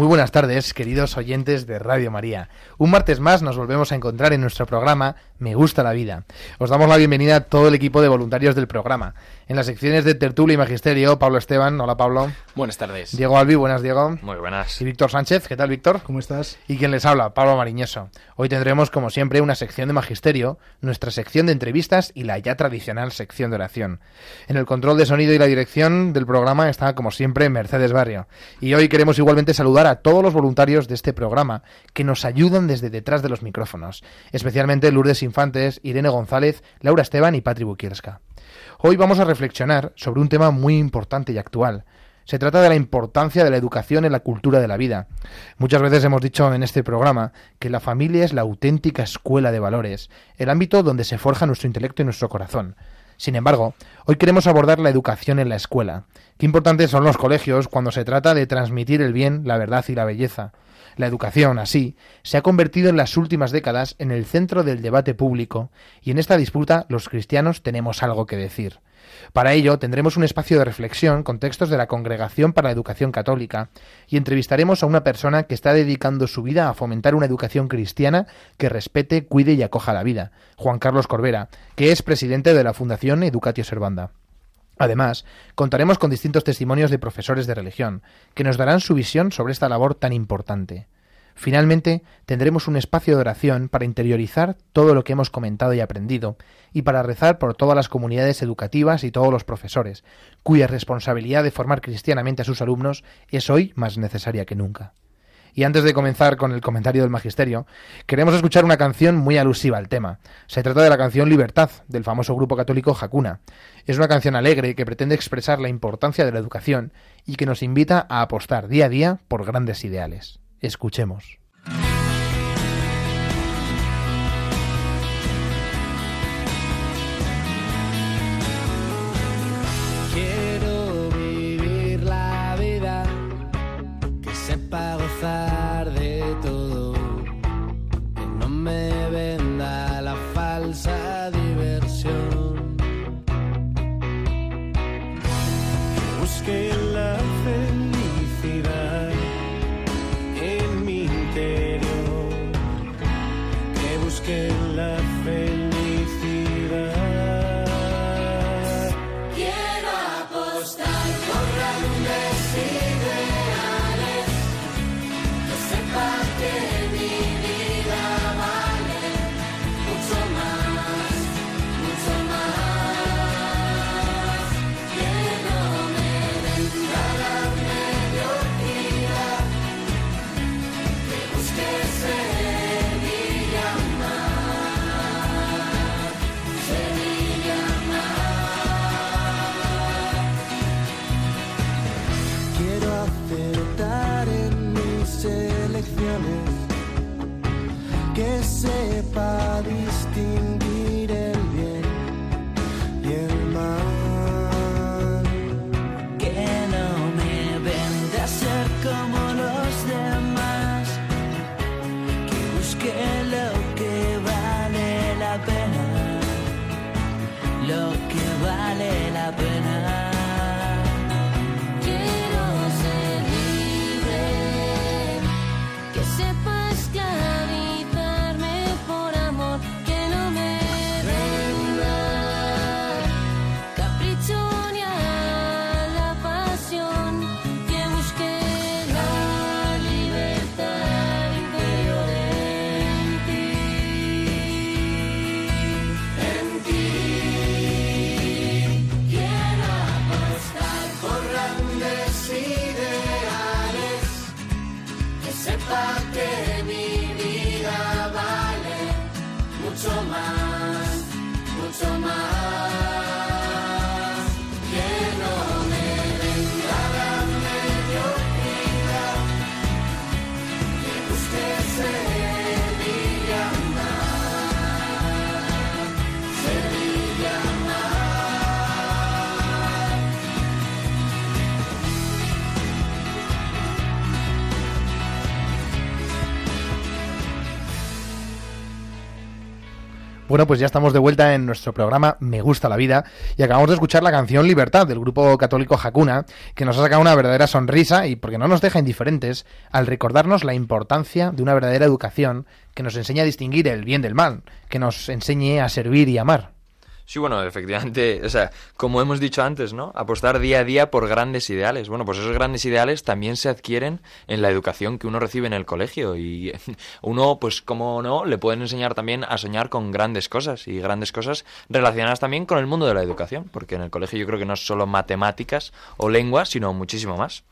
Muy buenas tardes, queridos oyentes de Radio María. Un martes más nos volvemos a encontrar en nuestro programa Me gusta la vida. Os damos la bienvenida a todo el equipo de voluntarios del programa. En las secciones de Tertulia y Magisterio, Pablo Esteban, hola Pablo. Buenas tardes. Diego Albi, buenas Diego. Muy buenas. Y Víctor Sánchez, ¿qué tal Víctor? ¿Cómo estás? Y quien les habla, Pablo Mariñoso. Hoy tendremos, como siempre, una sección de magisterio, nuestra sección de entrevistas y la ya tradicional sección de oración. En el control de sonido y la dirección del programa está, como siempre, Mercedes Barrio. Y hoy queremos igualmente saludar a todos los voluntarios de este programa que nos ayudan desde detrás de los micrófonos, especialmente Lourdes Infantes, Irene González, Laura Esteban y Patri Bukierska. Hoy vamos a reflexionar sobre un tema muy importante y actual, se trata de la importancia de la educación en la cultura de la vida. Muchas veces hemos dicho en este programa que la familia es la auténtica escuela de valores, el ámbito donde se forja nuestro intelecto y nuestro corazón. Sin embargo, hoy queremos abordar la educación en la escuela. Qué importantes son los colegios cuando se trata de transmitir el bien, la verdad y la belleza. La educación, así, se ha convertido en las últimas décadas en el centro del debate público, y en esta disputa los cristianos tenemos algo que decir. Para ello tendremos un espacio de reflexión con textos de la Congregación para la Educación Católica y entrevistaremos a una persona que está dedicando su vida a fomentar una educación cristiana que respete, cuide y acoja la vida, Juan Carlos Corbera, que es presidente de la Fundación Educatio Servanda. Además, contaremos con distintos testimonios de profesores de religión, que nos darán su visión sobre esta labor tan importante. Finalmente, tendremos un espacio de oración para interiorizar todo lo que hemos comentado y aprendido, y para rezar por todas las comunidades educativas y todos los profesores, cuya responsabilidad de formar cristianamente a sus alumnos es hoy más necesaria que nunca. Y antes de comenzar con el comentario del Magisterio, queremos escuchar una canción muy alusiva al tema. Se trata de la canción Libertad, del famoso grupo católico Hakuna. Es una canción alegre que pretende expresar la importancia de la educación y que nos invita a apostar día a día por grandes ideales. Escuchemos. Bueno, pues ya estamos de vuelta en nuestro programa Me gusta la vida y acabamos de escuchar la canción Libertad del grupo católico Hakuna, que nos ha sacado una verdadera sonrisa y porque no nos deja indiferentes al recordarnos la importancia de una verdadera educación que nos enseñe a distinguir el bien del mal, que nos enseñe a servir y amar. Sí, bueno, efectivamente, o sea, como hemos dicho antes, ¿no? Apostar día a día por grandes ideales. Bueno, pues esos grandes ideales también se adquieren en la educación que uno recibe en el colegio y uno, pues como no, le pueden enseñar también a soñar con grandes cosas y grandes cosas relacionadas también con el mundo de la educación, porque en el colegio yo creo que no es solo matemáticas o lengua, sino muchísimo más.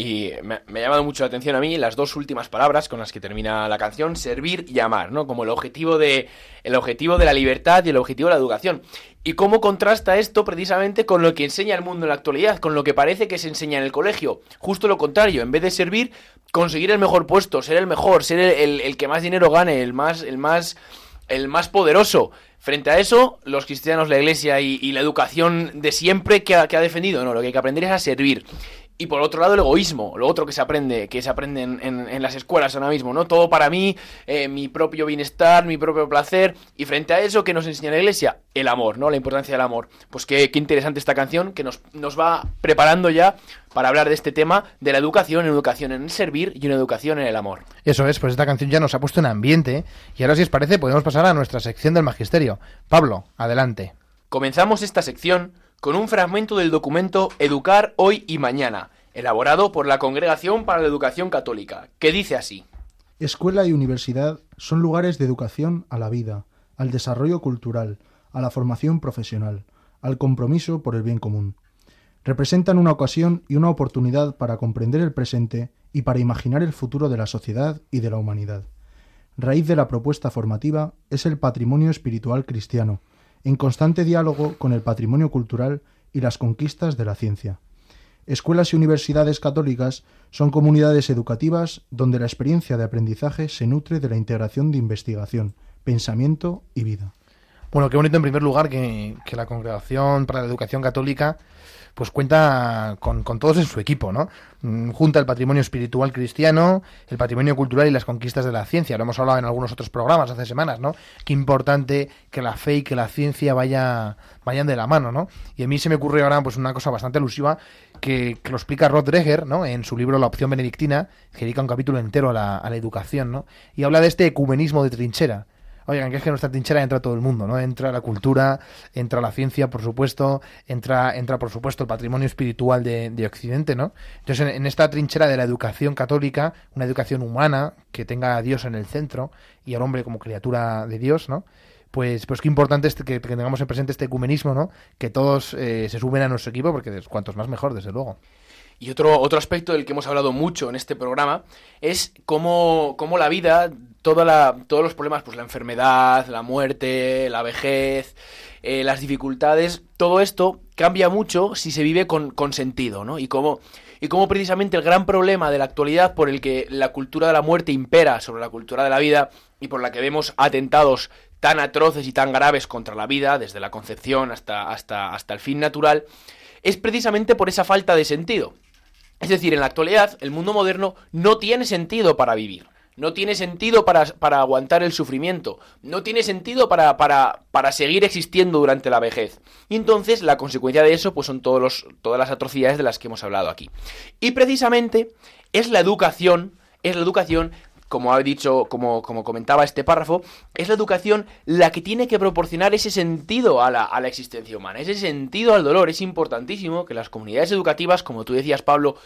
Y me, ha llamado mucho la atención a mí las dos últimas palabras con las que termina la canción, servir y amar, ¿no? Como el objetivo de el objetivo de la libertad y el objetivo de la educación. Y cómo contrasta esto precisamente con lo que enseña el mundo en la actualidad, con lo que parece que se enseña en el colegio. Justo lo contrario, en vez de servir, conseguir el mejor puesto, ser el mejor, ser el, el- el que más dinero gane, el más, el más, el más poderoso. Frente a eso, los cristianos, la iglesia y, y la educación de siempre que ha, que ha defendido, no, lo que hay que aprender es a servir. Y por otro lado, el egoísmo, lo otro que se aprende, que se aprende en, en- en las escuelas ahora mismo, ¿no? Todo para mí, eh, mi propio bienestar, mi propio placer. Y frente a eso, ¿qué nos enseña la iglesia? El amor, ¿no? La importancia del amor. Pues qué, qué interesante esta canción que nos, nos va preparando ya para hablar de este tema de la educación, en educación en el servir y una educación en el amor. Eso es, pues esta canción ya nos ha puesto en ambiente y ahora si os parece podemos pasar a nuestra sección del magisterio. Pablo, adelante. Comenzamos esta sección con un fragmento del documento Educar hoy y mañana, elaborado por la Congregación para la Educación Católica, que dice así. Escuela y universidad son lugares de educación a la vida, al desarrollo cultural, a la formación profesional, al compromiso por el bien común. Representan una ocasión y una oportunidad para comprender el presente y para imaginar el futuro de la sociedad y de la humanidad. Raíz de la propuesta formativa es el patrimonio espiritual cristiano, en constante diálogo con el patrimonio cultural y las conquistas de la ciencia. Escuelas y universidades católicas son comunidades educativas donde la experiencia de aprendizaje se nutre de la integración de investigación, pensamiento y vida. Bueno, qué bonito en primer lugar que, la Congregación para la Educación Católica pues cuenta con, con todos en su equipo, ¿no? Mm, Junta el patrimonio espiritual cristiano, el patrimonio cultural y las conquistas de la ciencia. Lo hemos hablado en algunos otros programas hace semanas, ¿no? Qué importante que la fe y que la ciencia vaya, vayan de la mano, ¿no? Y a mí se me ocurre ahora pues una cosa bastante alusiva que, lo explica Rod Dreher, ¿no? En su libro La opción benedictina, que dedica un capítulo entero a la, a la educación, ¿no? Y habla de este ecumenismo de trinchera. Oigan, que es que en nuestra trinchera entra todo el mundo, ¿no? Entra la cultura, entra la ciencia, por supuesto, entra, entra por supuesto, el patrimonio espiritual de, de Occidente, ¿no? Entonces, en, esta trinchera de la educación católica, una educación humana que tenga a Dios en el centro y al hombre como criatura de Dios, ¿no? Pues, pues qué importante es que, que tengamos en presente este ecumenismo, ¿no? Que todos eh, se suben a nuestro equipo, porque cuantos más mejor, desde luego. Y otro, otro aspecto del que hemos hablado mucho en este programa es cómo, cómo la vida, todos los problemas, pues la enfermedad, la muerte, la vejez, eh, las dificultades, todo esto cambia mucho si se vive con, sentido, ¿no? Y cómo, y cómo precisamente el gran problema de la actualidad por el que la cultura de la muerte impera sobre la cultura de la vida y por la que vemos atentados tan atroces y tan graves contra la vida, desde la concepción hasta, hasta, hasta el fin natural, es precisamente por esa falta de sentido. Es decir, en la actualidad el mundo moderno no tiene sentido para vivir. No tiene sentido para, para aguantar el sufrimiento. No tiene sentido para, para, para seguir existiendo durante la vejez. Y entonces la consecuencia de eso pues son todos los, todas las atrocidades de las que hemos hablado aquí. Y precisamente es la educación, es la educación como ha dicho, como, como comentaba este párrafo, es la educación la que tiene que proporcionar ese sentido a la, a la existencia humana, ese sentido al dolor. Es importantísimo que las comunidades educativas, como tú decías, Pablo,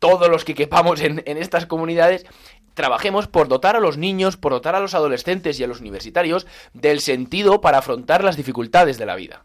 todos los que quepamos en, en estas comunidades, trabajemos por dotar a los niños, por dotar a los adolescentes y a los universitarios del sentido para afrontar las dificultades de la vida.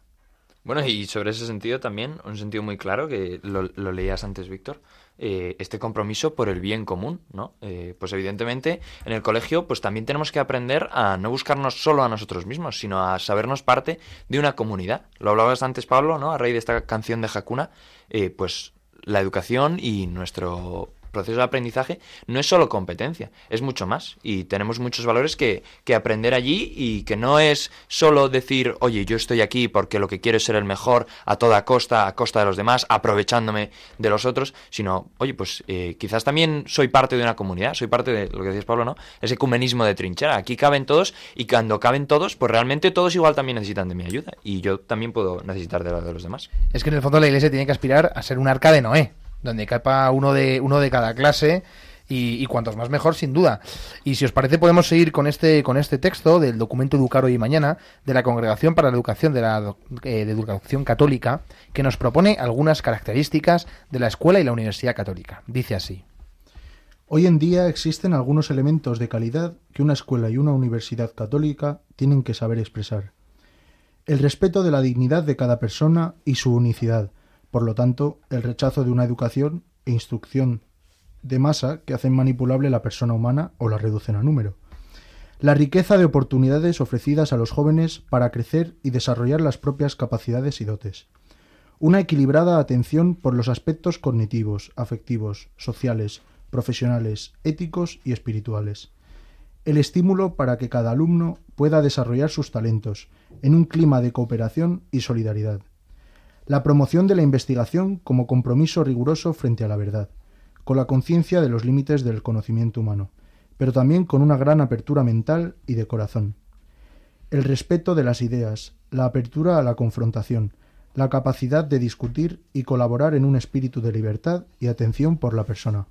Bueno, y sobre ese sentido también, un sentido muy claro, que lo, leías antes, Víctor, eh, este compromiso por el bien común, ¿no? Eh, pues evidentemente en el colegio pues también tenemos que aprender a no buscarnos solo a nosotros mismos, sino a sabernos parte de una comunidad. Lo hablabas antes, Pablo, ¿no? A raíz de esta canción de Hakuna, eh, pues la educación y nuestro proceso de aprendizaje no es solo competencia, es mucho más. Y tenemos muchos valores que, que aprender allí y que no es solo decir, oye, yo estoy aquí porque lo que quiero es ser el mejor a toda costa, a costa de los demás, aprovechándome de los otros, sino, oye, pues eh, quizás también soy parte de una comunidad, soy parte de lo que decías Pablo, ¿no? Ese ecumenismo de trinchera. Aquí caben todos y cuando caben todos, pues realmente todos igual también necesitan de mi ayuda y yo también puedo necesitar de la de los demás. Es que en el fondo la iglesia tiene que aspirar a ser un arca de Noé, donde capa uno de, uno de cada clase y, cuantos más mejor, sin duda. Y si os parece, podemos seguir con este, con este texto del documento Educar hoy y mañana de la Congregación para la Educación de la eh, de Educación Católica, que nos propone algunas características de la escuela y la Universidad Católica. Dice así. Hoy en día existen algunos elementos de calidad que una escuela y una universidad católica tienen que saber expresar. El respeto de la dignidad de cada persona y su unicidad, por lo tanto, el rechazo de una educación e instrucción de masa que hacen manipulable la persona humana o la reducen a número. La riqueza de oportunidades ofrecidas a los jóvenes para crecer y desarrollar las propias capacidades y dotes. Una equilibrada atención por los aspectos cognitivos, afectivos, sociales, profesionales, éticos y espirituales. El estímulo para que cada alumno pueda desarrollar sus talentos en un clima de cooperación y solidaridad. La promoción de la investigación como compromiso riguroso frente a la verdad, con la conciencia de los límites del conocimiento humano, pero también con una gran apertura mental y de corazón. El respeto de las ideas, la apertura a la confrontación, la capacidad de discutir y colaborar en un espíritu de libertad y atención por la persona.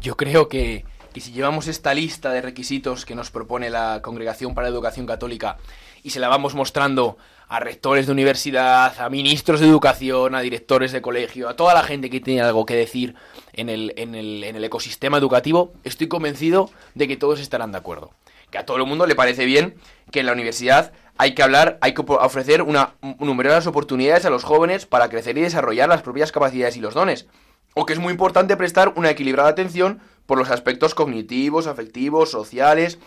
Yo creo que, si llevamos esta lista de requisitos que nos propone la Congregación para la Educación Católica y se la vamos mostrando a rectores de universidad, a ministros de educación, a directores de colegio, a toda la gente que tiene algo que decir en el, en el, en el ecosistema educativo, estoy convencido de que todos estarán de acuerdo. Que a todo el mundo le parece bien que en la universidad hay que hablar, hay que ofrecer una, numerosas oportunidades a los jóvenes para crecer y desarrollar las propias capacidades y los dones o que es muy importante prestar una equilibrada atención por los aspectos cognitivos, afectivos, sociales,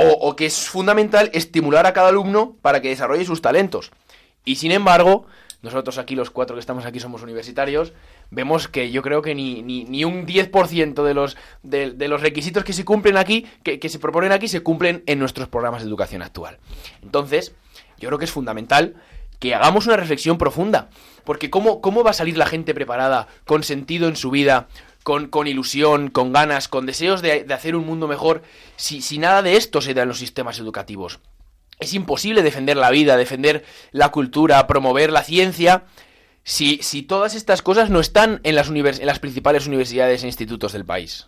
o, que es fundamental estimular a cada alumno para que desarrolle sus talentos. Y sin embargo, nosotros aquí, los cuatro que estamos aquí, somos universitarios, vemos que yo creo que ni, ni, ni un 10% de los, de los requisitos que se cumplen aquí, que, que se proponen aquí, se cumplen en nuestros programas de educación actual. Entonces, yo creo que es fundamental que hagamos una reflexión profunda. Porque ¿cómo, cómo va a salir la gente preparada, con sentido en su vida, con, con ilusión, con ganas, con deseos de, de hacer un mundo mejor, si, si nada de esto se da en los sistemas educativos? Es imposible defender la vida, defender la cultura, promover la ciencia, si, si todas estas cosas no están en las, univers- en las principales universidades e institutos del país.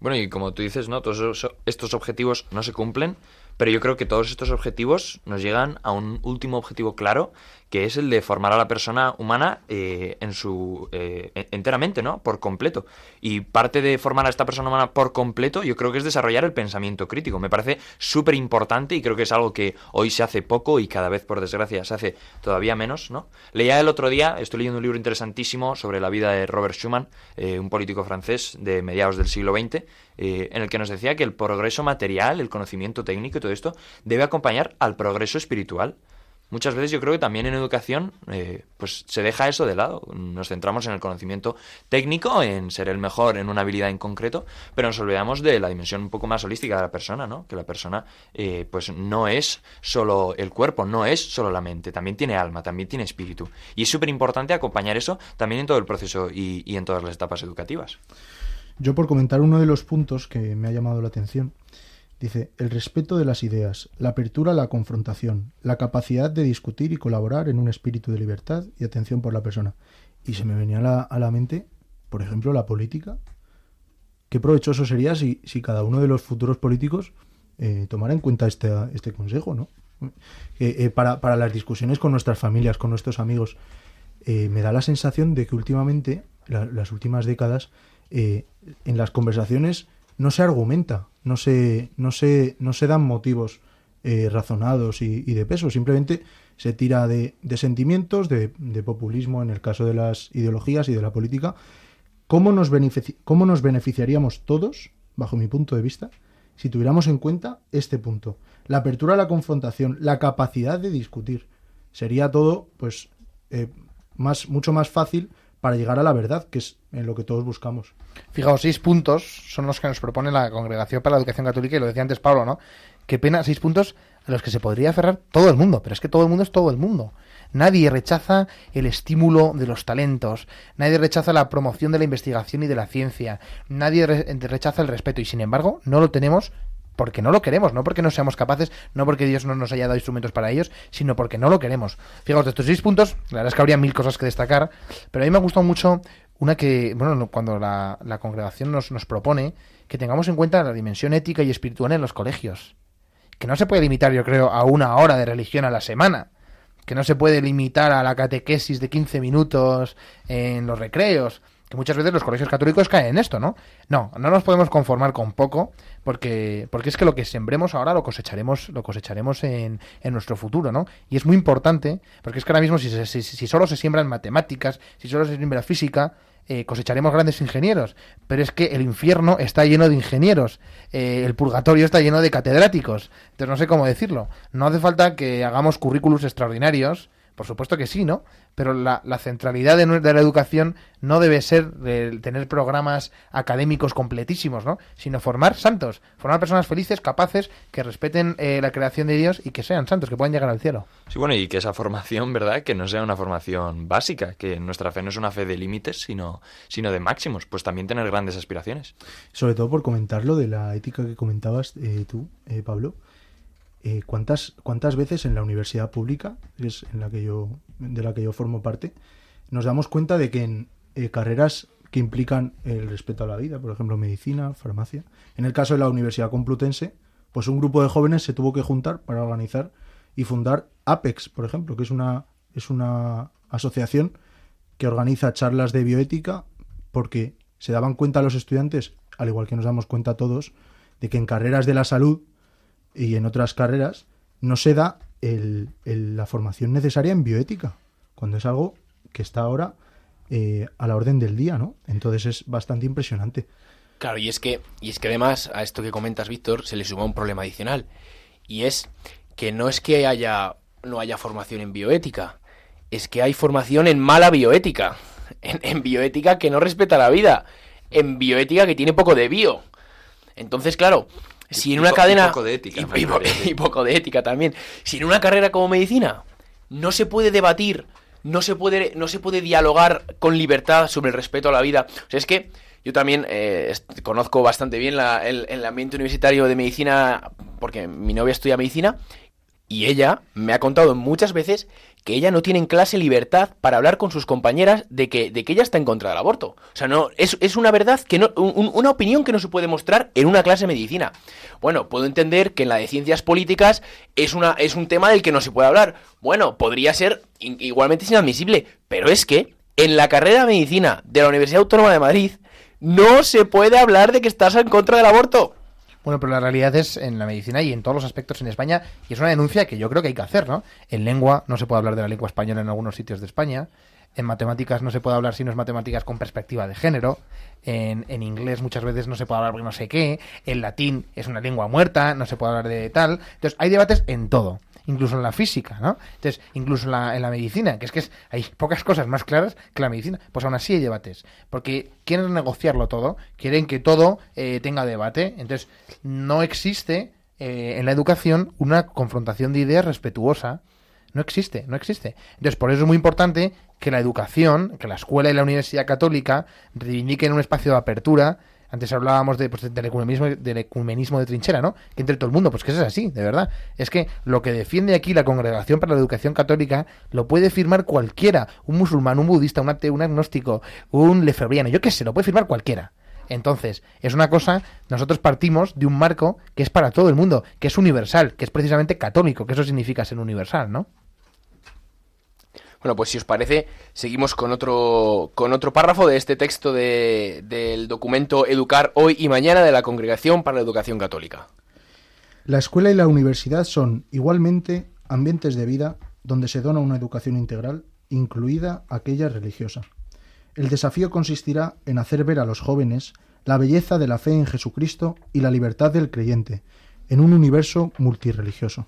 Bueno, y como tú dices, ¿no? Todos estos objetivos no se cumplen, pero yo creo que todos estos objetivos nos llegan a un último objetivo claro, que es el de formar a la persona humana eh, en su eh, en- enteramente, ¿no? Por completo. Y parte de formar a esta persona humana por completo, yo creo que es desarrollar el pensamiento crítico. Me parece súper importante y creo que es algo que hoy se hace poco y cada vez, por desgracia, se hace todavía menos, ¿no? Leía el otro día, estoy leyendo un libro interesantísimo sobre la vida de Robert Schuman, eh, un político francés de mediados del siglo XX, eh, en el que nos decía que el progreso material, el conocimiento técnico y todo esto debe acompañar al progreso espiritual. Muchas veces yo creo que también en educación eh, pues se deja eso de lado. Nos centramos en el conocimiento técnico, en ser el mejor en una habilidad en concreto, pero nos olvidamos de la dimensión un poco más holística de la persona, ¿no? Que la persona eh, pues no es solo el cuerpo, no es solo la mente, también tiene alma, también tiene espíritu. Y es súper importante acompañar eso también en todo el proceso y, y en todas las etapas educativas. Yo por comentar uno de los puntos que me ha llamado la atención, dice el respeto de las ideas, la apertura a la confrontación, la capacidad de discutir y colaborar en un espíritu de libertad y atención por la persona. Y se me venía a la, mente, por ejemplo, la política. Qué provechoso sería si, si cada uno de los futuros políticos eh, tomara en cuenta este, este consejo, ¿no? Eh, eh, para, para las discusiones con nuestras familias, con nuestros amigos. Me da la sensación de que últimamente, la- las últimas décadas, en las conversaciones no se argumenta, no se, no se, no se dan motivos eh, razonados y, de peso, simplemente se tira de, sentimientos, de, populismo en el caso de las ideologías y de la política. ¿Cómo nos, ¿Cómo nos beneficiaríamos todos, bajo mi punto de vista, si tuviéramos en cuenta este punto? La apertura a la confrontación, la capacidad de discutir. Sería todo, pues, eh, más, mucho más fácil para llegar a la verdad, que es en lo que todos buscamos. Fijaos, seis puntos son los que nos propone la Congregación para la Educación Católica, y lo decía antes Pablo, ¿no? Qué pena, seis puntos a los que se podría aferrar todo el mundo, pero es que todo el mundo es todo el mundo. Nadie rechaza el estímulo de los talentos, nadie rechaza la promoción de la investigación y de la ciencia, nadie re- rechaza el respeto, y sin embargo, no lo tenemos porque no lo queremos, no porque no seamos capaces, no porque Dios no nos haya dado instrumentos para ellos, sino porque no lo queremos. Fijaos, de estos seis puntos, la verdad es que habría mil cosas que destacar, pero a mí me ha gustado mucho una que, bueno, no- cuando la, la congregación nos, nos propone que tengamos en cuenta la dimensión ética y espiritual en los colegios. Que no se puede limitar, yo creo, a una hora de religión a la semana. Que no se puede limitar a la catequesis de 15 minutos en los recreos. Que muchas veces los colegios católicos caen en esto, ¿no? No, no nos podemos conformar con poco, porque, porque es que lo que sembremos ahora lo cosecharemos, lo cosecharemos en, en nuestro futuro, ¿no? Y es muy importante, porque es que ahora mismo si, si, si solo se siembra en matemáticas, si solo se siembra física, eh, cosecharemos grandes ingenieros, pero es que el infierno está lleno de ingenieros, eh, el purgatorio está lleno de catedráticos, entonces no sé cómo decirlo. No hace falta que hagamos currículos extraordinarios, por supuesto que sí, ¿no? Pero la, la centralidad de, la educación no debe ser tener programas académicos completísimos, ¿no? Sino formar santos, formar personas felices, capaces, que respeten eh, la creación de Dios y que sean santos, que puedan llegar al cielo. Sí, bueno, y que esa formación, ¿verdad? Que no sea una formación básica, que nuestra fe no es una fe de límites, sino, sino de máximos, pues también tener grandes aspiraciones. Sobre todo por comentar lo de la ética que comentabas eh, tú, eh, Pablo. Eh, ¿cuántas, ¿Cuántas veces en la universidad pública, que es en la que yo, de la que yo formo parte, nos damos cuenta de que en eh, carreras que implican el respeto a la vida, por ejemplo, medicina, farmacia, en el caso de la Universidad Complutense, pues un grupo de jóvenes se tuvo que juntar para organizar y fundar APEX, por ejemplo, que es una, es una asociación que organiza charlas de bioética porque se daban cuenta los estudiantes, al igual que nos damos cuenta todos, de que en carreras de la salud y en otras carreras no se da el- la formación necesaria en bioética, cuando es algo que está ahora eh, a la orden del día, ¿no? Entonces es bastante impresionante. Claro, y es que, y es que además a esto que comentas, Víctor, se le suma un problema adicional. Y es que no es que haya, no haya formación en bioética, es que hay formación en mala bioética. En, en bioética que no respeta la vida. En bioética que tiene poco de bio. Entonces, claro, si en una po- y cadena. poco de ética, y- po- poco de ética también. Si en una carrera como medicina no se puede debatir, no se puede, no se puede dialogar con libertad sobre el respeto a la vida. O sea, es que yo también eh, conozco bastante bien la- el, el ambiente universitario de medicina, porque mi novia estudia medicina, y ella me ha contado muchas veces que ella no tiene en clase libertad para hablar con sus compañeras de que, de que ella está en contra del aborto. O sea, no, es, es una verdad que no, un- una opinión que no se puede mostrar en una clase de medicina. Bueno, puedo entender que en la de ciencias políticas es, una, es un tema del que no se puede hablar. Bueno, podría ser igualmente inadmisible, pero es que en la carrera de medicina de la Universidad Autónoma de Madrid no se puede hablar de que estás en contra del aborto. Bueno, pero la realidad es en la medicina y en todos los aspectos en España, y es una denuncia que yo creo que hay que hacer, ¿no? En lengua no se puede hablar de la lengua española en algunos sitios de España, en matemáticas no se puede hablar si no es matemáticas con perspectiva de género, en, inglés muchas veces no se puede hablar no sé qué, en latín es una lengua muerta, no se puede hablar de tal. Entonces, hay debates en todo, incluso en la física, ¿no? Entonces, incluso en la, en la medicina, que es que es, hay pocas cosas más claras que la medicina, pues aún así hay debates, porque quieren negociarlo todo, quieren que todo eh, tenga debate, entonces no existe eh, en la educación una confrontación de ideas respetuosa, no existe, no existe. Entonces, por eso es muy importante que la educación, que la escuela y la universidad católica reivindiquen un espacio de apertura. Antes hablábamos de, pues, del, ecumenismo, del ecumenismo de trinchera, ¿no? Que entre todo el mundo, pues que eso es así, de verdad. Es que lo que defiende aquí la Congregación para la Educación Católica lo puede firmar cualquiera. Un musulmán, un budista, un ateo, un agnóstico, un lefebriano, yo qué sé, lo puede firmar cualquiera. Entonces, es una cosa, nosotros partimos de un marco que es para todo el mundo, que es universal, que es precisamente católico, que eso significa ser universal, ¿no? Bueno, pues si os parece, seguimos con otro, con otro párrafo de este texto de- del documento Educar hoy y mañana de la Congregación para la Educación Católica. La escuela y la universidad son igualmente ambientes de vida donde se dona una educación integral, incluida aquella religiosa. El desafío consistirá en hacer ver a los jóvenes la belleza de la fe en Jesucristo y la libertad del creyente, en un universo multirreligioso.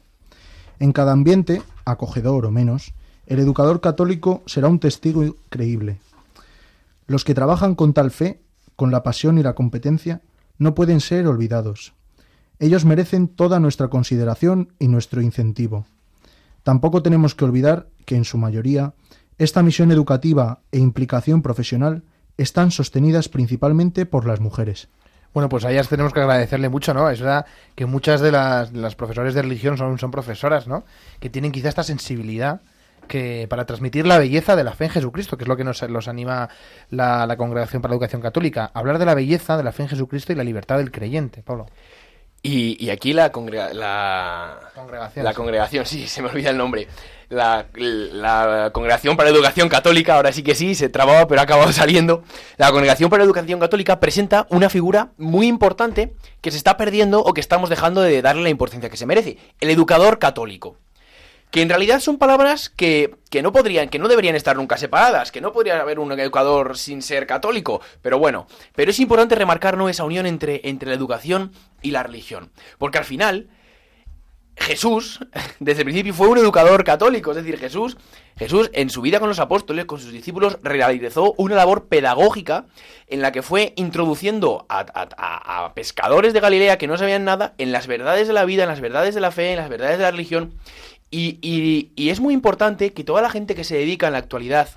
En cada ambiente, acogedor o menos, el educador católico será un testigo creíble. Los que trabajan con tal fe, con la pasión y la competencia, no pueden ser olvidados. Ellos merecen toda nuestra consideración y nuestro incentivo. Tampoco tenemos que olvidar que, en su mayoría, esta misión educativa e implicación profesional están sostenidas principalmente por las mujeres. Bueno, pues a ellas tenemos que agradecerle mucho, ¿no? Es verdad que muchas de las, profesores de religión son profesoras, ¿no? Que tienen quizá esta sensibilidad que para transmitir la belleza de la fe en Jesucristo, que es lo que nos los anima la, la Congregación para la Educación Católica. Hablar de la belleza de la fe en Jesucristo y la libertad del creyente, Pablo. Y, y aquí la, congrega- la, Congregación. la sí. congregación, sí, se me olvida el nombre. La, la Congregación para la Educación Católica, ahora sí que sí, se trababa, pero ha acabado saliendo. La Congregación para la Educación Católica presenta una figura muy importante que se está perdiendo o que estamos dejando de darle la importancia que se merece. El educador católico. Que en realidad son palabras que, que no podrían, que no deberían estar nunca separadas, que no podría haber un educador sin ser católico, pero bueno, pero es importante remarcar ¿no? esa unión entre, entre la educación y la religión. Porque al final, Jesús, desde el principio, fue un educador católico, es decir, Jesús, Jesús en su vida con los apóstoles, con sus discípulos, realizó una labor pedagógica en la que fue introduciendo a, a- a- pescadores de Galilea que no sabían nada en las verdades de la vida, en las verdades de la fe, en las verdades de la religión. Y, es muy importante que toda la gente que se dedica en la actualidad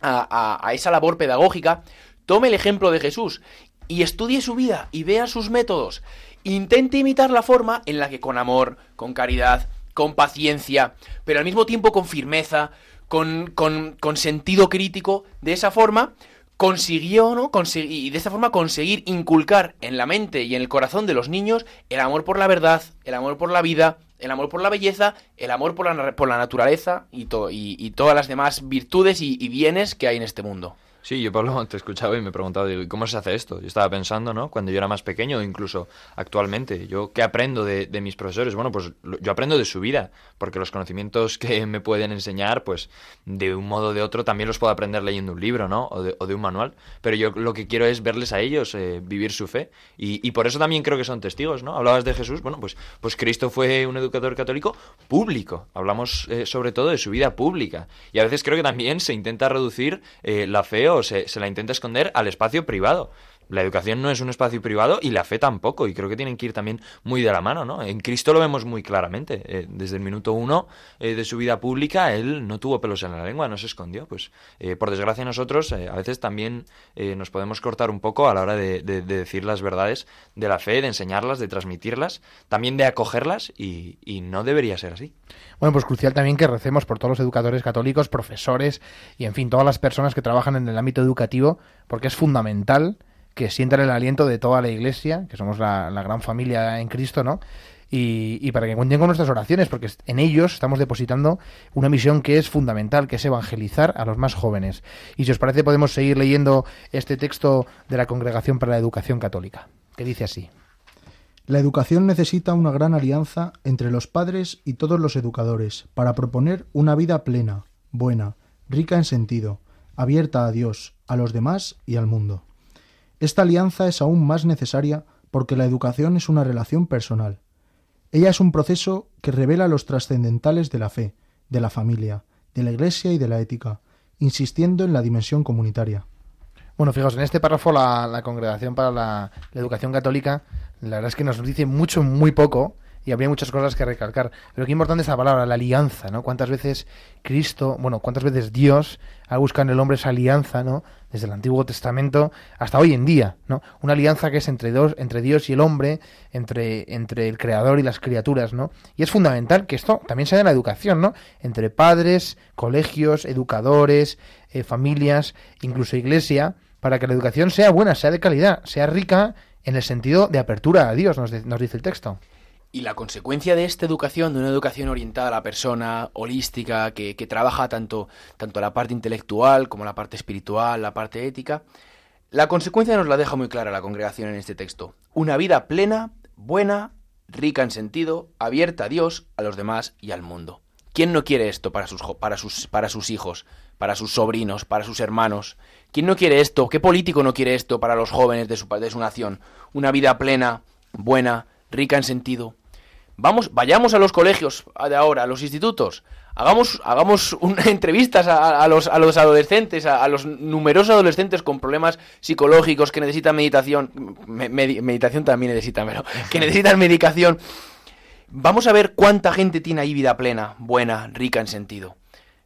a, esa labor pedagógica tome el ejemplo de Jesús y estudie su vida y vea sus métodos. Intente imitar la forma en la que con amor, con caridad, con paciencia, pero al mismo tiempo con firmeza, con, con- sentido crítico, de esa forma consiguió, ¿no? Y de esta forma conseguir inculcar en la mente y en el corazón de los niños el amor por la verdad, el amor por la vida, el amor por la belleza, el amor por la, por la naturaleza y, y, todas las demás virtudes y bienes que hay en este mundo. Sí, yo Pablo te escuchaba y me preguntaba, digo, ¿y cómo se hace esto? Yo estaba pensando, ¿no? Cuando yo era más pequeño, incluso actualmente, ¿yo qué aprendo de, de mis profesores? Bueno, pues yo aprendo de su vida, porque los conocimientos que me pueden enseñar, pues de un modo o de otro también los puedo aprender leyendo un libro, ¿no? O de, o de un manual. Pero yo lo que quiero es verles a ellos eh, vivir su fe. Y, y por eso también creo que son testigos, ¿no? Hablabas de Jesús, bueno, pues, pues Cristo fue un educador católico público. Hablamos eh, sobre todo de su vida pública. Y a veces creo que también se intenta reducir eh, la fe o se, se la intenta esconder al espacio privado. La educación no es un espacio privado y la fe tampoco, y creo que tienen que ir también muy de la mano, ¿no? En Cristo lo vemos muy claramente. eh, desde el minuto uno eh, de su vida pública, él no tuvo pelos en la lengua, no se escondió. Pues, eh, por desgracia, nosotros a veces también nos podemos cortar un poco a la hora de decir las verdades de la fe, de enseñarlas, de transmitirlas, también de acogerlas, y, y no debería ser así. Bueno, pues crucial también que recemos por todos los educadores católicos, profesores y, en fin, todas las personas que trabajan en el ámbito educativo, porque es fundamental que sientan el aliento de toda la Iglesia, que somos la, gran familia en Cristo, ¿no? Y, y para que cuenten con nuestras oraciones, porque en ellos estamos depositando una misión que es fundamental, que es evangelizar a los más jóvenes. Y si os parece, podemos seguir leyendo este texto de la Congregación para la Educación Católica, que dice así. La educación necesita una gran alianza entre los padres y todos los educadores para proponer una vida plena, buena, rica en sentido, abierta a Dios, a los demás y al mundo. Esta alianza es aún más necesaria porque la educación es una relación personal. Ella es un proceso que revela los trascendentales de la fe, de la familia, de la Iglesia y de la ética, insistiendo en la dimensión comunitaria. Bueno, fijaos, en este párrafo la, Congregación para la, la Educación Católica, la verdad es que nos dice mucho, muy poco, y habría muchas cosas que recalcar. Pero qué importante esa palabra, la alianza, ¿no? Cuántas veces Cristo, bueno, cuántas veces Dios ha buscado en el hombre esa alianza, ¿no? Desde el Antiguo Testamento hasta hoy en día, ¿no? Una alianza que es entre, dos, entre Dios y el hombre, entre, entre el Creador y las criaturas, ¿no? Y es fundamental que esto también se dé en la educación, ¿no? Entre padres, colegios, educadores, eh, familias, incluso iglesia, para que la educación sea buena, sea de calidad, sea rica en el sentido de apertura a Dios, nos dice el texto. Y la consecuencia de esta educación, de una educación orientada a la persona, holística, que, que trabaja tanto, tanto la parte intelectual como la parte espiritual, la parte ética, la consecuencia nos la deja muy clara la congregación en este texto. Una vida plena, buena, rica en sentido, abierta a Dios, a los demás y al mundo. ¿Quién no quiere esto para sus, para sus, para sus hijos, para sus sobrinos, para sus hermanos? ¿Quién no quiere esto? ¿Qué político no quiere esto para los jóvenes de su, de su nación? Una vida plena, buena, rica en sentido. Vamos, vayamos a los colegios de ahora, a los institutos, hagamos, hagamos un- entrevistas a, los, a los adolescentes, a, los numerosos adolescentes con problemas psicológicos que necesitan meditación, me- medi- meditación también necesitan, pero que necesitan medicación. Vamos a ver cuánta gente tiene ahí vida plena, buena, rica en sentido.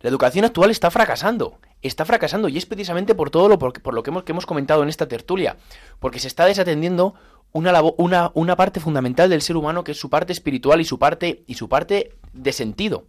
La educación actual está fracasando. Está fracasando y es precisamente por todo lo, por lo que hemos, que hemos comentado en esta tertulia. Porque se está desatendiendo una, una, una parte fundamental del ser humano que es su parte espiritual y su parte, y su parte de sentido.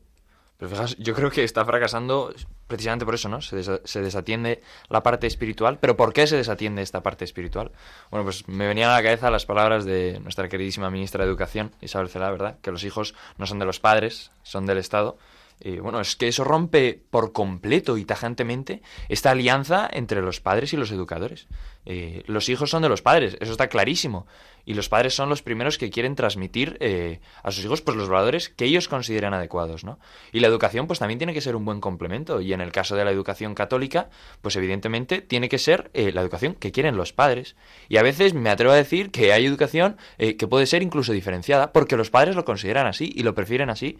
Pero fijaos, yo creo que está fracasando precisamente por eso, ¿no? Se desatiende la parte espiritual. ¿Pero por qué se desatiende esta parte espiritual? Bueno, pues me venían a la cabeza las palabras de nuestra queridísima ministra de Educación, Isabel Cela, ¿verdad? Que los hijos no son de los padres, son del Estado. Y bueno, es que eso rompe por completo y tajantemente esta alianza entre los padres y los educadores. Eh, los hijos son de los padres, eso está clarísimo. Y los padres son los primeros que quieren transmitir eh, a sus hijos pues los valores que ellos consideran adecuados, ¿no? Y la educación pues también tiene que ser un buen complemento. Y en el caso de la educación católica, pues evidentemente tiene que ser eh, la educación que quieren los padres. Y a veces me atrevo a decir que hay educación eh, que puede ser incluso diferenciada porque los padres lo consideran así y lo prefieren así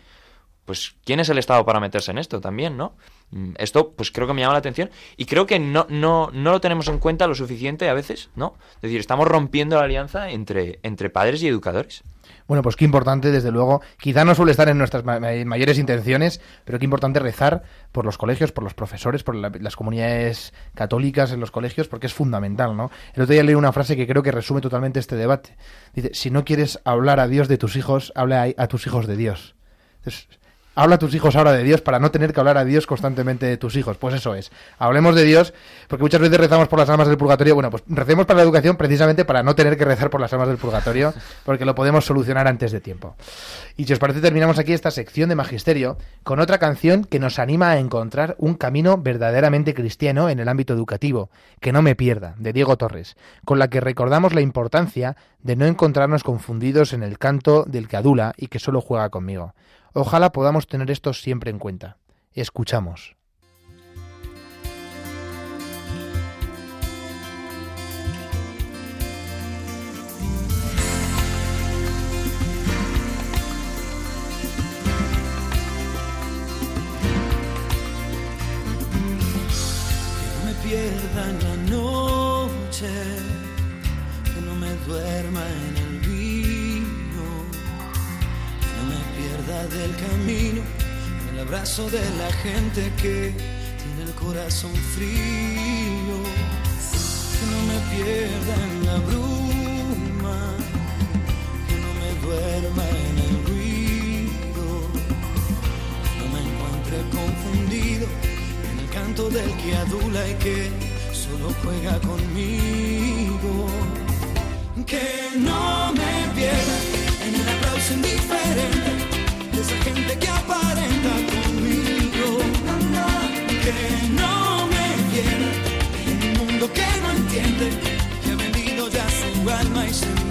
pues quién es el Estado para meterse en esto también, ¿no? Mm, Esto, pues creo que me llama la atención y creo que no, no, no lo tenemos en cuenta lo suficiente a veces, ¿no? Es decir, estamos rompiendo la alianza entre, entre padres y educadores. Bueno, pues qué importante, desde luego. Quizá no suele estar en nuestras ma- ma- mayores intenciones, pero qué importante rezar por los colegios, por los profesores, por la- las comunidades católicas en los colegios, porque es fundamental, ¿no? El otro día leí una frase que creo que resume totalmente este debate. Dice, si no quieres hablar a Dios de tus hijos, habla a, a tus hijos de Dios. Entonces, habla a tus hijos ahora de Dios para no tener que hablar a Dios constantemente de tus hijos. Pues eso es. Hablemos de Dios, porque muchas veces rezamos por las almas del purgatorio. Bueno, pues recemos para la educación precisamente para no tener que rezar por las almas del purgatorio, porque lo podemos solucionar antes de tiempo. Y si os parece, terminamos aquí esta sección de magisterio con otra canción que nos anima a encontrar un camino verdaderamente cristiano en el ámbito educativo, que no me pierda, de Diego Torres, con la que recordamos la importancia de no encontrarnos confundidos en el canto del que adula y que solo juega conmigo. Ojalá podamos tener esto siempre en cuenta. Escuchamos. Pierda en la noche, que no me duerma del camino, en el abrazo de la gente que tiene el corazón frío, que no me pierda en la bruma, que no me duerma en el ruido, no me encuentre confundido en el canto del que adula y que solo juega conmigo. Que no me pierda en el aplauso indiferente esa gente que aparenta conmigo. Que no me pierda en un mundo que no entiende, que ha vendido ya su alma y.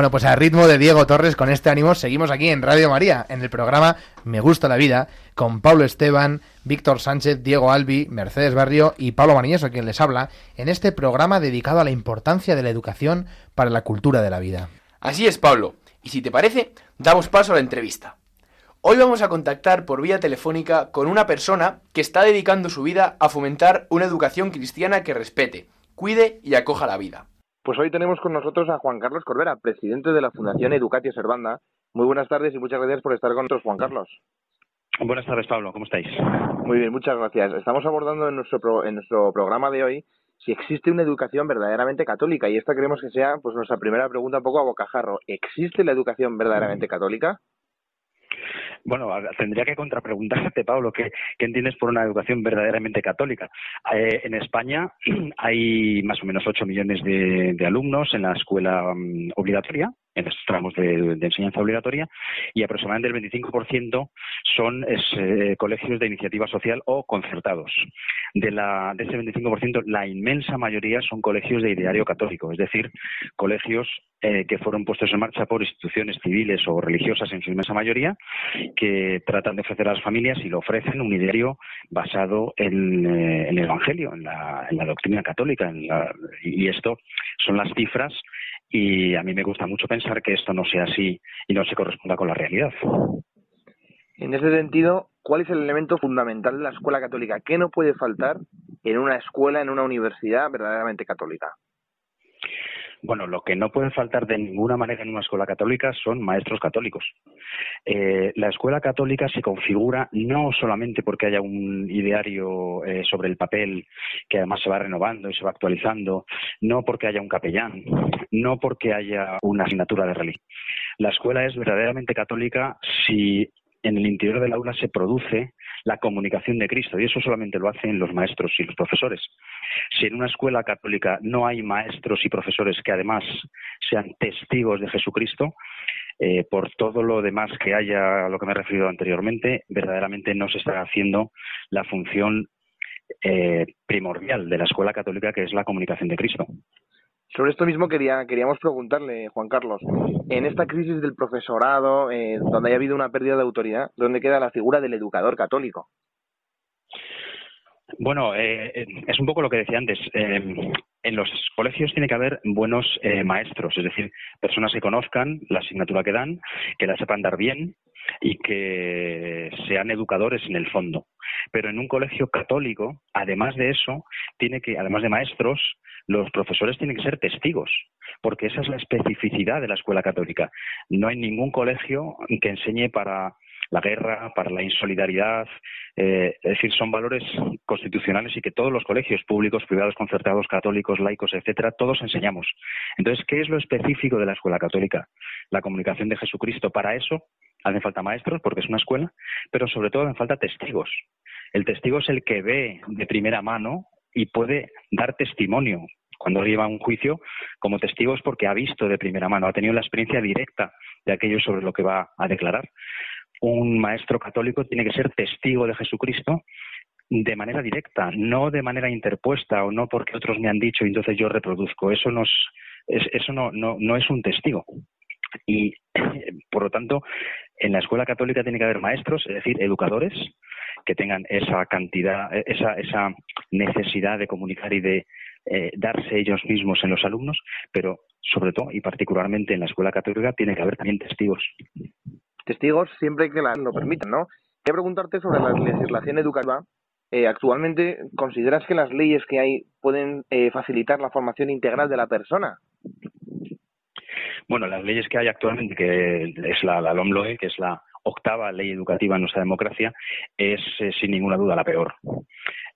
Bueno, pues a ritmo de Diego Torres, con este ánimo, seguimos aquí en Radio María, en el programa Me Gusta la Vida, con Pablo Esteban, Víctor Sánchez, Diego Albi, Mercedes Barrio y Pablo Mariñoso, quien les habla, en este programa dedicado a la importancia de la educación para la cultura de la vida. Así es, Pablo. Y si te parece, damos paso a la entrevista. Hoy vamos a contactar por vía telefónica con una persona que está dedicando su vida a fomentar una educación cristiana que respete, cuide y acoja la vida. Pues hoy tenemos con nosotros a Juan Carlos Corbera, presidente de la Fundación Educatio Servanda. Muy buenas tardes y muchas gracias por estar con nosotros, Juan Carlos. Buenas tardes, Pablo. ¿Cómo estáis? Muy bien, muchas gracias. Estamos abordando en nuestro, pro- en nuestro programa de hoy si existe una educación verdaderamente católica y esta queremos que sea pues nuestra primera pregunta un poco a bocajarro. ¿Existe la educación verdaderamente católica? Bueno, tendría que contrapreguntarte, Pablo, ¿qué, entiendes por una educación verdaderamente católica? Eh, en España hay más o menos 8 millones de, de alumnos en la escuela mm, obligatoria, en los tramos de, enseñanza obligatoria, y aproximadamente el 25% son es, eh, colegios de iniciativa social o concertados. De, la, de ese 25%, la inmensa mayoría son colegios de ideario católico, es decir, colegios eh, que fueron puestos en marcha por instituciones civiles o religiosas en su inmensa mayoría, que tratan de ofrecer a las familias y lo ofrecen un ideario basado en, eh, en el Evangelio, en la, en la doctrina católica. en la- y esto son las cifras y a mí me gusta mucho pensar que esto no sea así y no se corresponda con la realidad. En ese sentido, ¿cuál es el elemento fundamental de la escuela católica? ¿Qué no puede faltar en una escuela, en una universidad verdaderamente católica? Bueno, lo que no puede faltar de ninguna manera en una escuela católica son maestros católicos. Eh, la escuela católica se configura no solamente porque haya un ideario eh, sobre el papel que además se va renovando y se va actualizando, no porque haya un capellán, no porque haya una asignatura de religión. La escuela es verdaderamente católica si en el interior del aula se produce la comunicación de Cristo y eso solamente lo hacen los maestros y los profesores. Si en una escuela católica no hay maestros y profesores que además sean testigos de Jesucristo, eh, por todo lo demás que haya a lo que me he referido anteriormente, verdaderamente no se está haciendo la función eh, primordial de la escuela católica, que es la comunicación de Cristo. Sobre esto mismo quería, queríamos preguntarle, Juan Carlos, en esta crisis del profesorado, eh, donde haya habido una pérdida de autoridad, ¿dónde queda la figura del educador católico? Bueno, eh, eh, es un poco lo que decía antes. Eh, en los colegios tiene que haber buenos eh, maestros, es decir, personas que conozcan la asignatura que dan, que la sepan dar bien y que sean educadores en el fondo. Pero en un colegio católico, además de eso, tiene que, además de maestros, los profesores tienen que ser testigos, porque esa es la especificidad de la escuela católica. No hay ningún colegio que enseñe para la guerra, para la insolidaridad, eh, es decir, son valores constitucionales y que todos los colegios públicos, privados, concertados, católicos, laicos, etcétera, todos enseñamos. Entonces, ¿qué es lo específico de la escuela católica? La comunicación de Jesucristo. Para eso hacen falta maestros, porque es una escuela, pero sobre todo hacen falta testigos. El testigo es el que ve de primera mano y puede dar testimonio cuando lleva un juicio como testigo es porque ha visto de primera mano, ha tenido la experiencia directa de aquello sobre lo que va a declarar un maestro católico tiene que ser testigo de Jesucristo de manera directa, no de manera interpuesta o no porque otros me han dicho y entonces yo reproduzco. Eso, es, eso no es un testigo. Y, por lo tanto, en la escuela católica tiene que haber maestros, es decir, educadores, que tengan esa cantidad, esa, esa necesidad de comunicar y de eh, darse ellos mismos en los alumnos, pero sobre todo y particularmente en la escuela católica tiene que haber también testigos. Testigos siempre que la, lo permitan, ¿no? Quiero preguntarte sobre la legislación educativa. Eh, actualmente, ¿consideras que las leyes que hay pueden eh, facilitar la formación integral de la persona? Bueno, las leyes que hay actualmente, que es la, la LOMLOE, que es la octava ley educativa en nuestra democracia, es eh, sin ninguna duda la peor.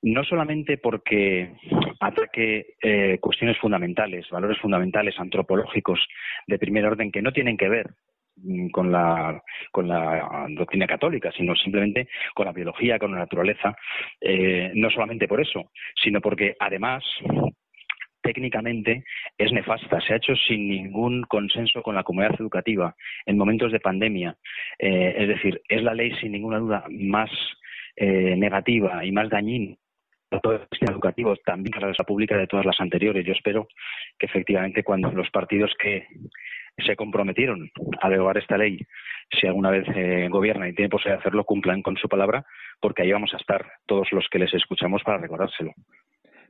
No solamente porque ataque eh, cuestiones fundamentales, valores fundamentales antropológicos de primer orden que no tienen que ver con la, con la doctrina católica, sino simplemente con la biología, con la naturaleza, eh, no solamente por eso, sino porque además técnicamente es nefasta. Se ha hecho sin ningún consenso con la comunidad educativa en momentos de pandemia. Eh, es decir, es la ley sin ninguna duda más eh, negativa y más dañina para todo el sistema educativo, también para la pública de todas las anteriores. Yo espero que efectivamente cuando los partidos que se comprometieron a derogar esta ley, si alguna vez eh, gobiernan y tienen posibilidad de hacerlo, cumplan con su palabra, porque ahí vamos a estar todos los que les escuchamos para recordárselo.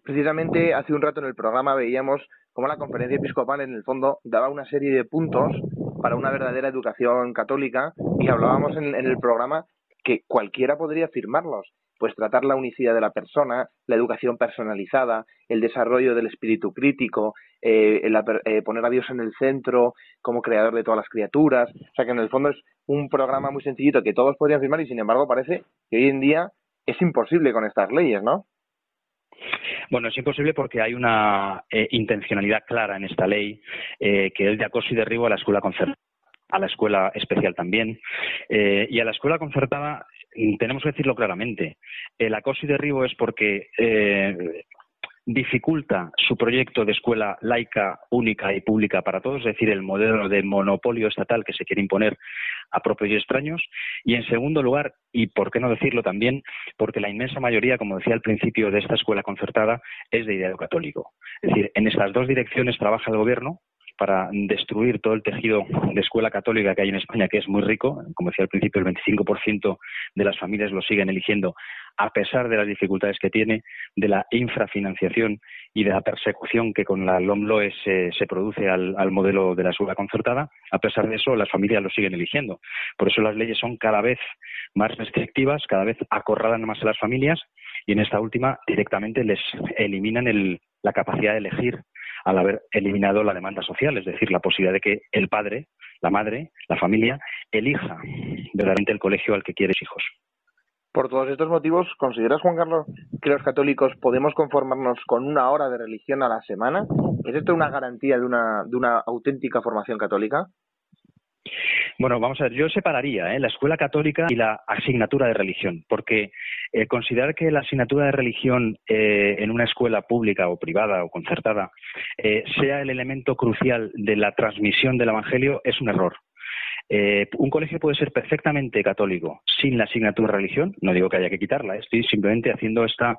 Precisamente hace un rato en el programa veíamos cómo la conferencia episcopal en el fondo daba una serie de puntos para una verdadera educación católica y hablábamos en el programa que cualquiera podría firmarlos, pues tratar la unicidad de la persona, la educación personalizada, el desarrollo del espíritu crítico, eh, el eh, poner a Dios en el centro como creador de todas las criaturas. O sea que en el fondo es un programa muy sencillito que todos podrían firmar y sin embargo parece que hoy en día es imposible con estas leyes, ¿no? Bueno, es imposible porque hay una eh, intencionalidad clara en esta ley, eh, que es de acoso y derribo a la escuela concertada, a la escuela especial también. Eh, y a la escuela concertada, mm, tenemos que decirlo claramente, el acoso y derribo es porque eh, dificulta su proyecto de escuela laica, única y pública para todos, es decir, el modelo de monopolio estatal que se quiere imponer a propios y extraños. Y en segundo lugar, y por qué no decirlo también, porque la inmensa mayoría, como decía al principio, de esta escuela concertada es de ideario católico. Es decir, en estas dos direcciones trabaja el gobierno para destruir todo el tejido de escuela católica que hay en España, que es muy rico. Como decía al principio, el 25% de las familias lo siguen eligiendo, a pesar de las dificultades que tiene, de la infrafinanciación y de la persecución que con la LOMLOE se, se produce al, modelo de la escuela concertada. A pesar de eso, las familias lo siguen eligiendo. Por eso las leyes son cada vez más restrictivas, cada vez acorralan más a las familias y en esta última directamente les eliminan el- la capacidad de elegir al haber eliminado la demanda social, es decir, la posibilidad de que el padre, la madre, la familia elija verdaderamente el colegio al que quiere hijos. Por todos estos motivos, ¿consideras, Juan Carlos, que los católicos podemos conformarnos con una hora de religión a la semana? ¿Es esto una garantía de una, de una auténtica formación católica? Bueno, vamos a ver, yo separaría ¿eh? la escuela católica y la asignatura de religión, porque eh, considerar que la asignatura de religión eh, en una escuela pública o privada o concertada eh, sea el elemento crucial de la transmisión del Evangelio es un error. Eh, un colegio puede ser perfectamente católico sin la asignatura de religión, no digo que haya que quitarla, estoy simplemente haciendo esta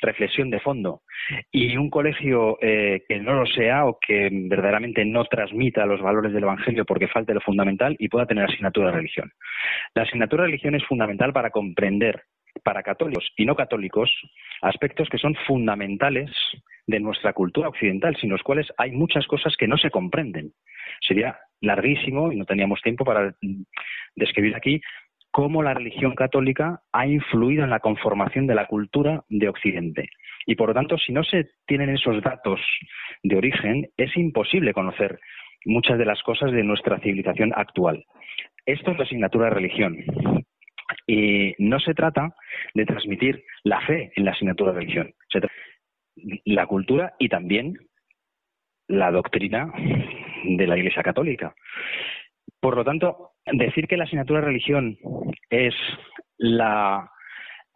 reflexión de fondo. Y un colegio eh, que no lo sea o que verdaderamente no transmita los valores del Evangelio porque falte lo fundamental y pueda tener asignatura de religión. La asignatura de religión es fundamental para comprender para católicos y no católicos aspectos que son fundamentales de nuestra cultura occidental, sin los cuales hay muchas cosas que no se comprenden. Sería larguísimo y no teníamos tiempo para describir aquí cómo la religión católica ha influido en la conformación de la cultura de Occidente. Y por lo tanto, si no se tienen esos datos de origen, es imposible conocer muchas de las cosas de nuestra civilización actual. Esto es la asignatura de religión. Y no se trata de transmitir la fe en la asignatura de religión. Se trata la cultura y también la doctrina de la Iglesia Católica. Por lo tanto, decir que la asignatura de religión es la,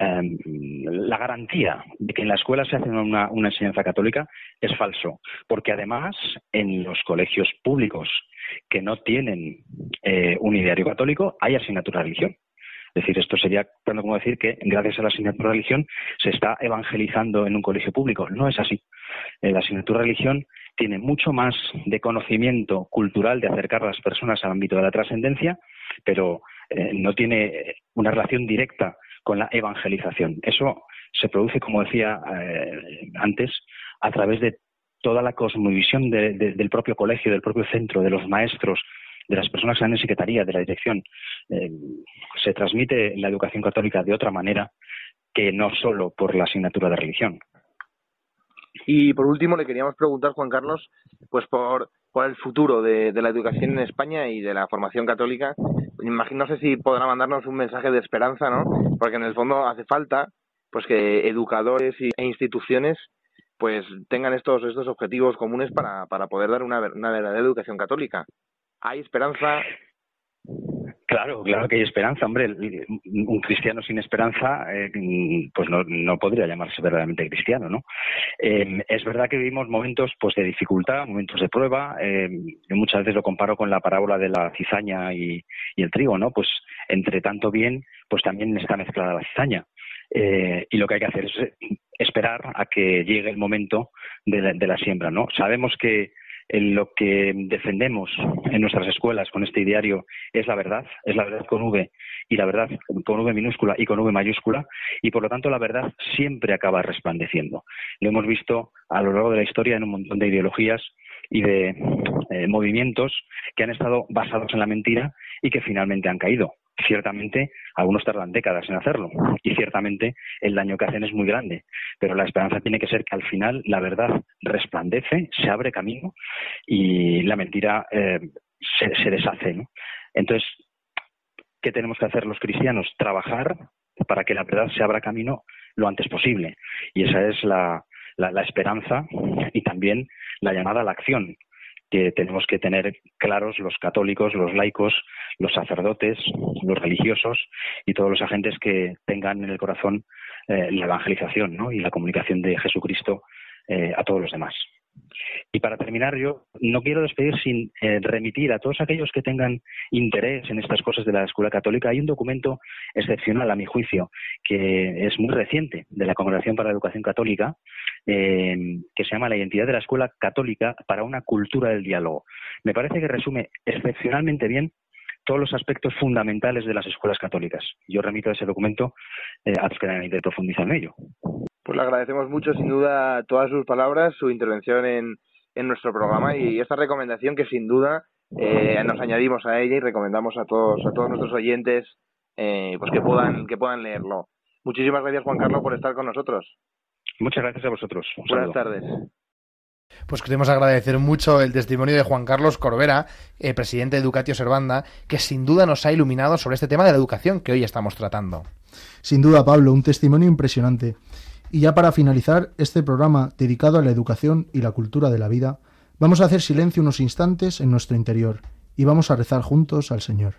eh, la garantía de que en la escuela se hace una, una enseñanza católica es falso, porque además en los colegios públicos que no tienen eh, un ideario católico hay asignatura de religión. Es decir, esto sería tanto como decir que gracias a la asignatura religión se está evangelizando en un colegio público. No es así. Eh, la asignatura de religión tiene mucho más de conocimiento cultural de acercar a las personas al ámbito de la trascendencia, pero eh, no tiene una relación directa con la evangelización. Eso se produce, como decía eh, antes, a través de toda la cosmovisión de- de- del propio colegio, del propio centro, de los maestros, de las personas que están en secretaría, de la dirección. Eh, se transmite la educación católica de otra manera que no solo por la asignatura de religión. Y por último le queríamos preguntar, Juan Carlos, pues por, por el futuro de, de la educación en España y de la formación católica. Imagino, no sé si podrá mandarnos un mensaje de esperanza, ¿no? Porque en el fondo hace falta pues que educadores e instituciones pues tengan estos estos objetivos comunes para, para poder dar una, una verdadera educación católica. ¿Hay esperanza? Claro, claro que hay esperanza, hombre. Un cristiano sin esperanza, eh, pues no, no, podría llamarse verdaderamente cristiano, ¿no? Eh, es verdad que vivimos momentos, pues, de dificultad, momentos de prueba. Eh, yo muchas veces lo comparo con la parábola de la cizaña y, y, el trigo, ¿no? Pues entre tanto bien, pues también está mezclada la cizaña. y lo que hay que hacer es esperar a que llegue el momento de la, de la siembra, ¿no? Sabemos que en lo que defendemos en nuestras escuelas con este diario es la verdad, es la verdad con V y la verdad con V minúscula y con V mayúscula y por lo tanto la verdad siempre acaba resplandeciendo. Lo hemos visto a lo largo de la historia en un montón de ideologías y de eh, movimientos que han estado basados en la mentira y que finalmente han caído. Ciertamente, algunos tardan décadas en hacerlo y ciertamente el daño que hacen es muy grande, pero la esperanza tiene que ser que al final la verdad resplandece, se abre camino y la mentira eh, se, deshace. ¿no? Entonces, ¿qué tenemos que hacer los cristianos? Trabajar para que la verdad se abra camino lo antes posible. Y esa es la, la esperanza y también la llamada a la acción, que tenemos que tener claros los católicos, los laicos, los sacerdotes, los religiosos y todos los agentes que tengan en el corazón eh, la evangelización ¿no? y la comunicación de Jesucristo eh, a todos los demás. Y para terminar, yo no quiero despedir sin eh, remitir a todos aquellos que tengan interés en estas cosas de la escuela católica. Hay un documento excepcional, a mi juicio, que es muy reciente, de la Congregación para la Educación Católica, que se llama La identidad de la escuela católica para una cultura del diálogo. Me parece que resume excepcionalmente bien todos los aspectos fundamentales de las escuelas católicas. Yo remito ese documento eh, a los que de profundizar en ello. Pues le agradecemos mucho, sin duda, todas sus palabras, su intervención en, en nuestro programa y esta recomendación que sin duda eh, nos añadimos a ella y recomendamos a todos a todos nuestros oyentes eh, pues que puedan que puedan leerlo. Muchísimas gracias Juan Carlos por estar con nosotros. Muchas gracias a vosotros. Un Buenas saludo. tardes. Pues queremos agradecer mucho el testimonio de Juan Carlos Corbera, eh, presidente de Educatio Servanda, que sin duda nos ha iluminado sobre este tema de la educación que hoy estamos tratando. Sin duda, Pablo, un testimonio impresionante. Y ya para finalizar este programa dedicado a la educación y la cultura de la vida, vamos a hacer silencio unos instantes en nuestro interior y vamos a rezar juntos al Señor.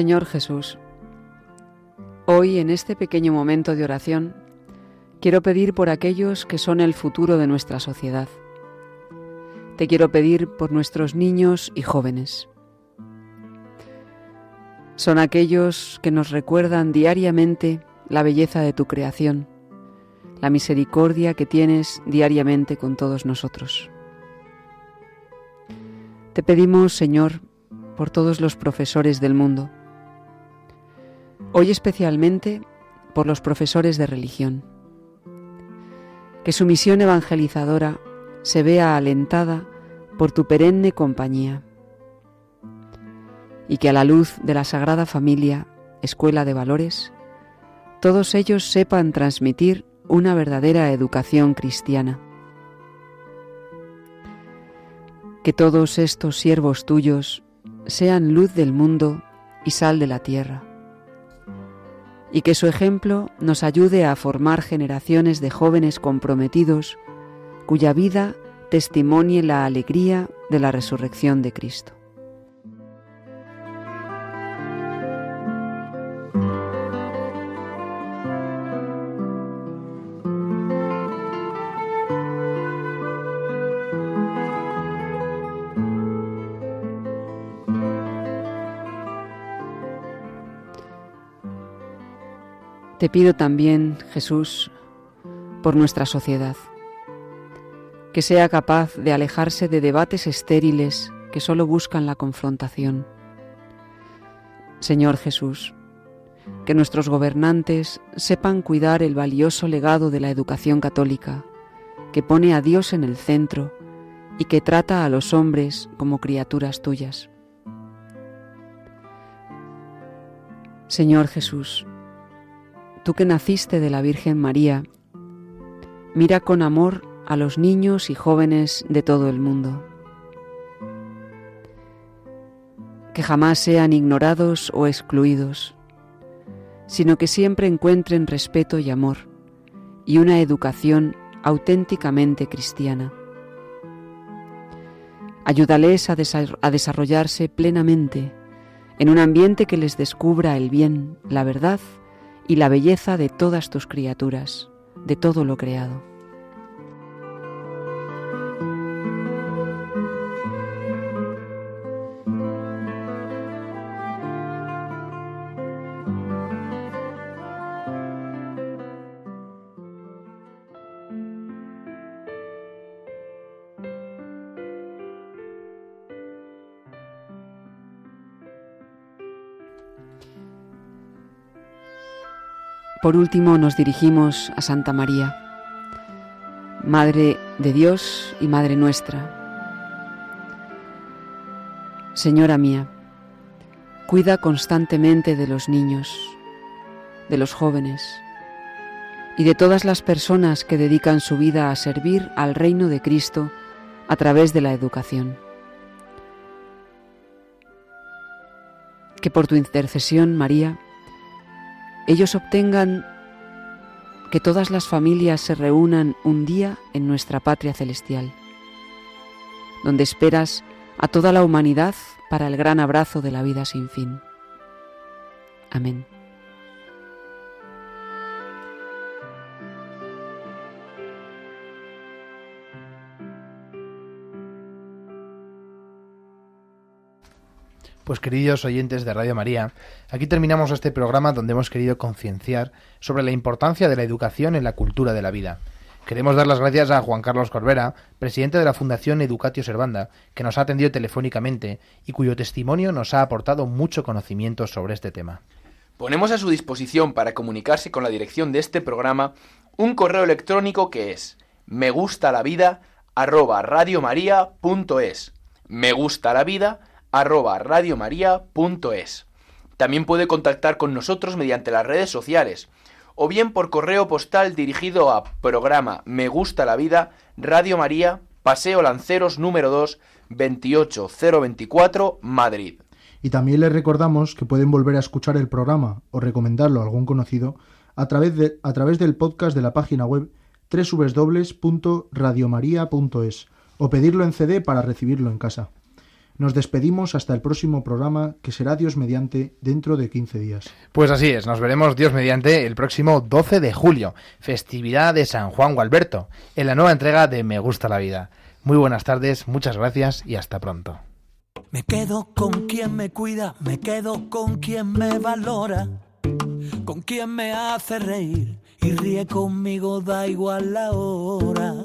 Señor Jesús, hoy en este pequeño momento de oración quiero pedir por aquellos que son el futuro de nuestra sociedad. Te quiero pedir por nuestros niños y jóvenes. Son aquellos que nos recuerdan diariamente la belleza de tu creación, la misericordia que tienes diariamente con todos nosotros. Te pedimos, Señor, por todos los profesores del mundo, hoy especialmente por los profesores de religión. Que su misión evangelizadora se vea alentada por tu perenne compañía y que a la luz de la Sagrada Familia, Escuela de Valores, todos ellos sepan transmitir una verdadera educación cristiana. Que todos estos siervos tuyos sean luz del mundo y sal de la tierra y que su ejemplo nos ayude a formar generaciones de jóvenes comprometidos cuya vida testimonie la alegría de la resurrección de Cristo. Te pido también, Jesús, por nuestra sociedad, que sea capaz de alejarse de debates estériles que solo buscan la confrontación. Señor Jesús, que nuestros gobernantes sepan cuidar el valioso legado de la educación católica, que pone a Dios en el centro y que trata a los hombres como criaturas tuyas. Señor Jesús, tú que naciste de la Virgen María, mira con amor a los niños y jóvenes de todo el mundo. Que jamás sean ignorados o excluidos, sino que siempre encuentren respeto y amor y una educación auténticamente cristiana. Ayúdales a, a desarrollarse plenamente en un ambiente que les descubra el bien, la verdad y la belleza de todas tus criaturas, de todo lo creado. Por último nos dirigimos a Santa María, Madre de Dios y Madre nuestra. Señora mía, cuida constantemente de los niños, de los jóvenes y de todas las personas que dedican su vida a servir al reino de Cristo a través de la educación. Que por tu intercesión, María, ellos obtengan que todas las familias se reúnan un día en nuestra patria celestial, donde esperas a toda la humanidad para el gran abrazo de la vida sin fin. Amén. Pues queridos oyentes de Radio María, aquí terminamos este programa donde hemos querido concienciar sobre la importancia de la educación en la cultura de la vida. Queremos dar las gracias a Juan Carlos Corbera, presidente de la Fundación Educatio Servanda, que nos ha atendido telefónicamente y cuyo testimonio nos ha aportado mucho conocimiento sobre este tema. Ponemos a su disposición para comunicarse con la dirección de este programa un correo electrónico que es me gusta la vida arroba me gusta la vida arroba radiomaria.es También puede contactar con nosotros mediante las redes sociales o bien por correo postal dirigido a programa Me gusta la vida Radio María Paseo Lanceros número 2 28024 Madrid. Y también les recordamos que pueden volver a escuchar el programa o recomendarlo a algún conocido a través, de, a través del podcast de la página web www.radiomaria.es o pedirlo en CD para recibirlo en casa. Nos despedimos hasta el próximo programa que será Dios mediante dentro de 15 días. Pues así es, nos veremos Dios mediante el próximo 12 de julio, festividad de San Juan Gualberto, en la nueva entrega de Me gusta la vida. Muy buenas tardes, muchas gracias y hasta pronto. Me quedo con quien me cuida, me quedo con quien me valora, con quien me hace reír y ríe conmigo, da igual la hora.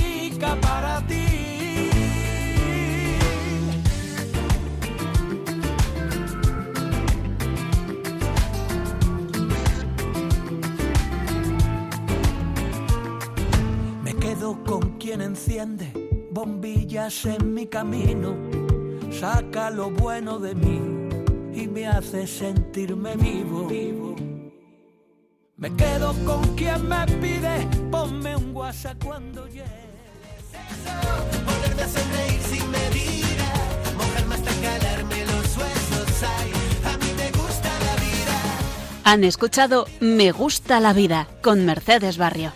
Con quien enciende bombillas en mi camino, saca lo bueno de mí y me hace sentirme vivo. Me quedo con quien me pide, ponme un WhatsApp cuando llegue. Han escuchado Me gusta la vida con Mercedes Barrio.